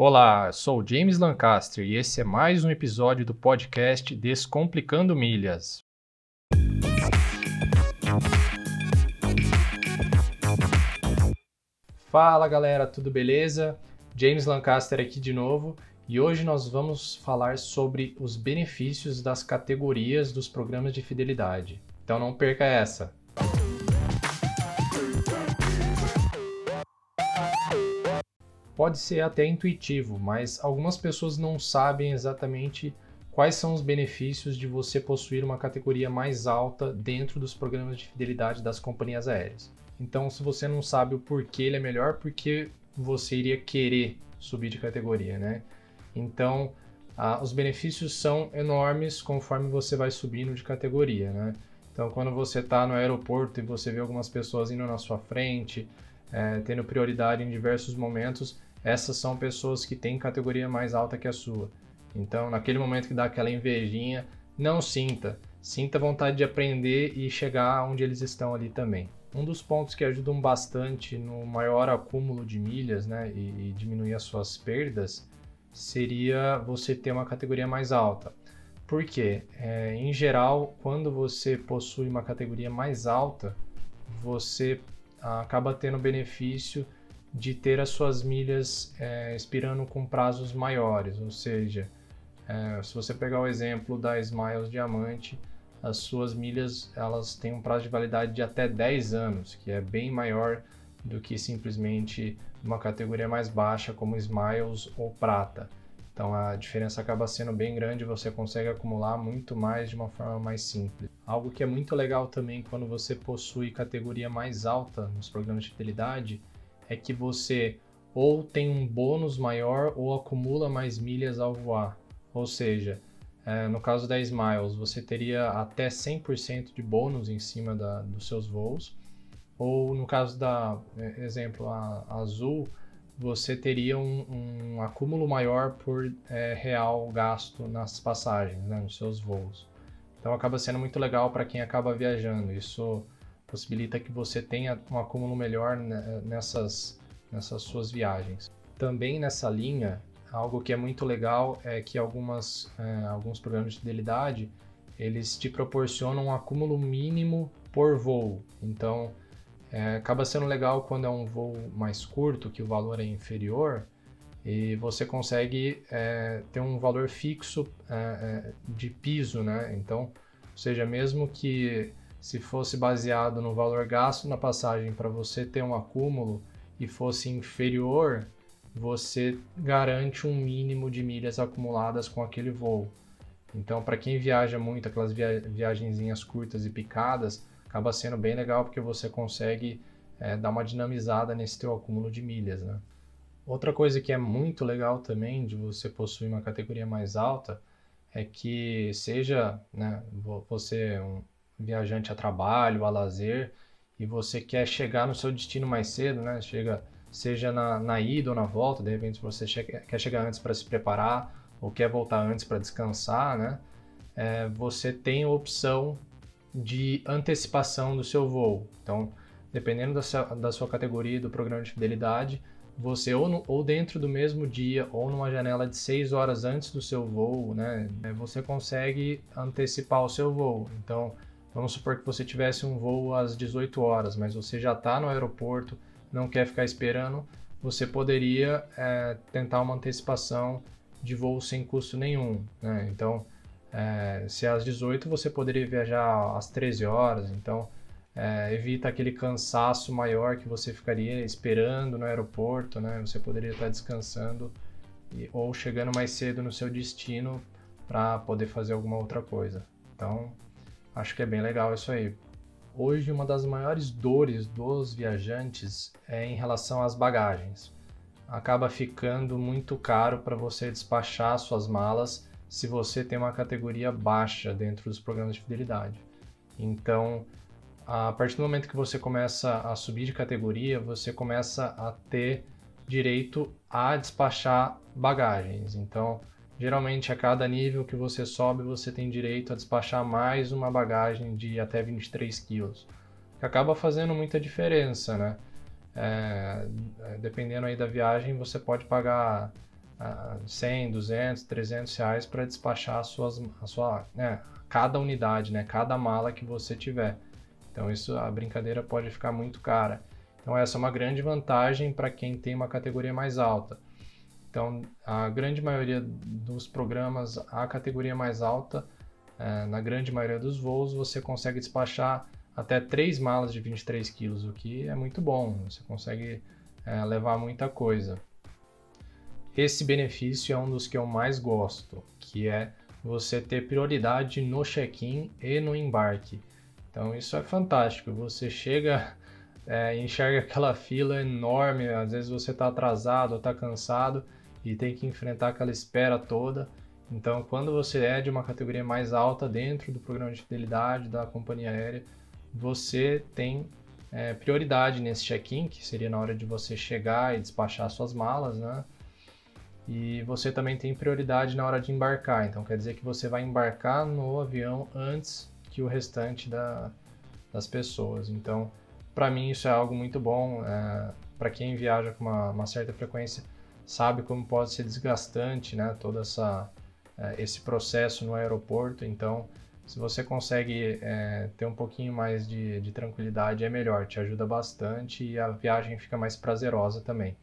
Olá, sou James Lancaster e esse é mais um episódio do podcast Descomplicando Milhas. Fala galera, tudo beleza? James Lancaster aqui de novo e hoje nós vamos falar sobre os benefícios das categorias dos programas de fidelidade. Então não perca essa! Pode ser até intuitivo, mas algumas pessoas não sabem exatamente quais são os benefícios de você possuir uma categoria mais alta dentro dos programas de fidelidade das companhias aéreas. Então, se você não sabe o porquê ele é melhor, porque você iria querer subir de categoria, né? Então, ah, os benefícios são enormes conforme você vai subindo de categoria, né? Então, quando você está no aeroporto e você vê algumas pessoas indo na sua frente, é, tendo prioridade em diversos momentos, essas são pessoas que têm categoria mais alta que a sua. Então, naquele momento que dá aquela invejinha, não sinta. Sinta vontade de aprender e chegar onde eles estão ali também. Um dos pontos que ajudam bastante no maior acúmulo de milhas né, e, e diminuir as suas perdas seria você ter uma categoria mais alta. Por quê? É, em geral, quando você possui uma categoria mais alta, você acaba tendo benefício de ter as suas milhas é, expirando com prazos maiores, ou seja, é, se você pegar o exemplo da Smiles Diamante, as suas milhas elas têm um prazo de validade de até 10 anos, que é bem maior do que simplesmente uma categoria mais baixa como Smiles ou Prata. Então a diferença acaba sendo bem grande, você consegue acumular muito mais de uma forma mais simples. Algo que é muito legal também quando você possui categoria mais alta nos programas de fidelidade é que você ou tem um bônus maior ou acumula mais milhas ao voar. Ou seja, é, no caso da Smiles, você teria até 100% de bônus em cima da, dos seus voos. Ou no caso da, é, exemplo, a, a Azul, você teria um, um, acúmulo maior por é, real gasto nas passagens, né, nos seus voos. Então acaba sendo muito legal para quem acaba viajando. Isso possibilita que você tenha um acúmulo melhor nessas, nessas suas viagens. Também nessa linha, algo que é muito legal é que algumas, é, alguns programas de fidelidade eles te proporcionam um acúmulo mínimo por voo. Então, é, acaba sendo legal quando é um voo mais curto, que o valor é inferior, e você consegue é, ter um valor fixo é, é de piso, né? Então, ou seja, mesmo que se fosse baseado no valor gasto na passagem para você ter um acúmulo e fosse inferior, você garante um mínimo de milhas acumuladas com aquele voo. Então, para quem viaja muito, aquelas via viagenzinhas curtas e picadas, acaba sendo bem legal porque você consegue é, dar uma dinamizada nesse teu acúmulo de milhas, né? Outra coisa que é muito legal também de você possuir uma categoria mais alta é que seja né, você um, viajante a trabalho, a lazer, e você quer chegar no seu destino mais cedo, né? Chega, seja na, na ida ou na volta, de repente você quer chegar antes para se preparar ou quer voltar antes para descansar, né? É, você tem a opção de antecipação do seu voo. Então, dependendo da sua, da sua categoria do programa de fidelidade, você ou, no, ou dentro do mesmo dia ou numa janela de 6 horas antes do seu voo, né, você consegue antecipar o seu voo. Então, Vamos supor que você tivesse um voo às 18 horas, mas você já está no aeroporto, não quer ficar esperando, você poderia é, tentar uma antecipação de voo sem custo nenhum. Né? Então, é, se às 18 você poderia viajar às 13 horas, então é, evita aquele cansaço maior que você ficaria esperando no aeroporto, né? Você poderia estar descansando e, ou chegando mais cedo no seu destino para poder fazer alguma outra coisa. Então, Acho que é bem legal isso aí. Hoje, uma das maiores dores dos viajantes é em relação às bagagens. Acaba ficando muito caro para você despachar suas malas se você tem uma categoria baixa dentro dos programas de fidelidade. Então, a partir do momento que você começa a subir de categoria, você começa a ter direito a despachar bagagens. Então, Geralmente, a cada nível que você sobe, você tem direito a despachar mais uma bagagem de até 23 quilos, que acaba fazendo muita diferença, né? É, dependendo aí da viagem, você pode pagar 100, 200, 300 reais para despachar a, suas, a sua, né, cada unidade, né, cada mala que você tiver. Então isso a brincadeira pode ficar muito cara. Então essa é uma grande vantagem para quem tem uma categoria mais alta. Então a grande maioria dos programas, a categoria mais alta, é, na grande maioria dos voos, você consegue despachar até três malas de 23 quilos, o que é muito bom. Você consegue é, levar muita coisa. Esse benefício é um dos que eu mais gosto, que é você ter prioridade no check-in e no embarque. Então isso é fantástico. Você chega, é, enxerga aquela fila enorme, às vezes você está atrasado, está cansado e tem que enfrentar aquela espera toda. Então, quando você é de uma categoria mais alta dentro do programa de fidelidade da companhia aérea, você tem é, prioridade nesse check-in, que seria na hora de você chegar e despachar suas malas, né? E você também tem prioridade na hora de embarcar, então quer dizer que você vai embarcar no avião antes que o restante da, das pessoas. Então, para mim, isso é algo muito bom. É, para quem viaja com uma, uma, certa frequência, sabe como pode ser desgastante né? todo essa, é, esse processo no aeroporto. Então, se você consegue é, ter um pouquinho mais de, de tranquilidade, é melhor, te ajuda bastante e a viagem fica mais prazerosa também.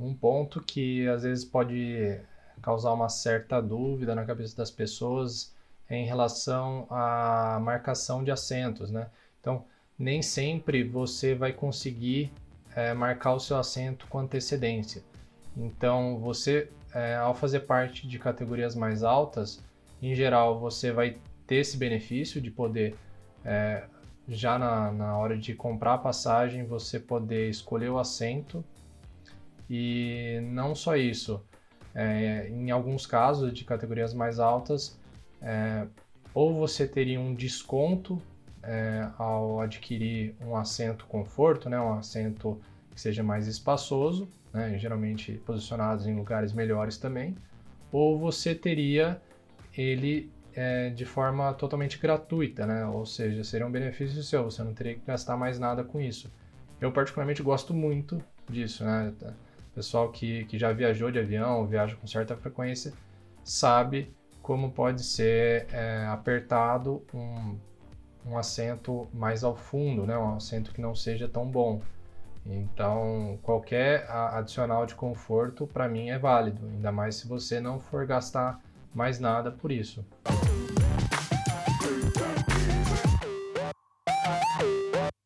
Um ponto que às vezes pode causar uma certa dúvida na cabeça das pessoas é em relação à marcação de assentos, né? Então, nem sempre você vai conseguir é, marcar o seu assento com antecedência. Então, você, é, ao fazer parte de categorias mais altas, em geral, você vai ter esse benefício de poder, é, já na, na hora de comprar a passagem, você poder escolher o assento. E não só isso, é, em alguns casos de categorias mais altas, é, ou você teria um desconto é, ao adquirir um assento conforto, né, um assento que seja mais espaçoso, né, geralmente posicionados em lugares melhores também, ou você teria ele é, de forma totalmente gratuita, né? Ou seja, seria um benefício seu, você não teria que gastar mais nada com isso. Eu particularmente gosto muito disso, né? Pessoal que, que já viajou de avião, viaja com certa frequência, sabe como pode ser é, apertado um, um assento mais ao fundo, né? Um assento que não seja tão bom. Então, qualquer adicional de conforto para mim é válido, ainda mais se você não for gastar mais nada por isso.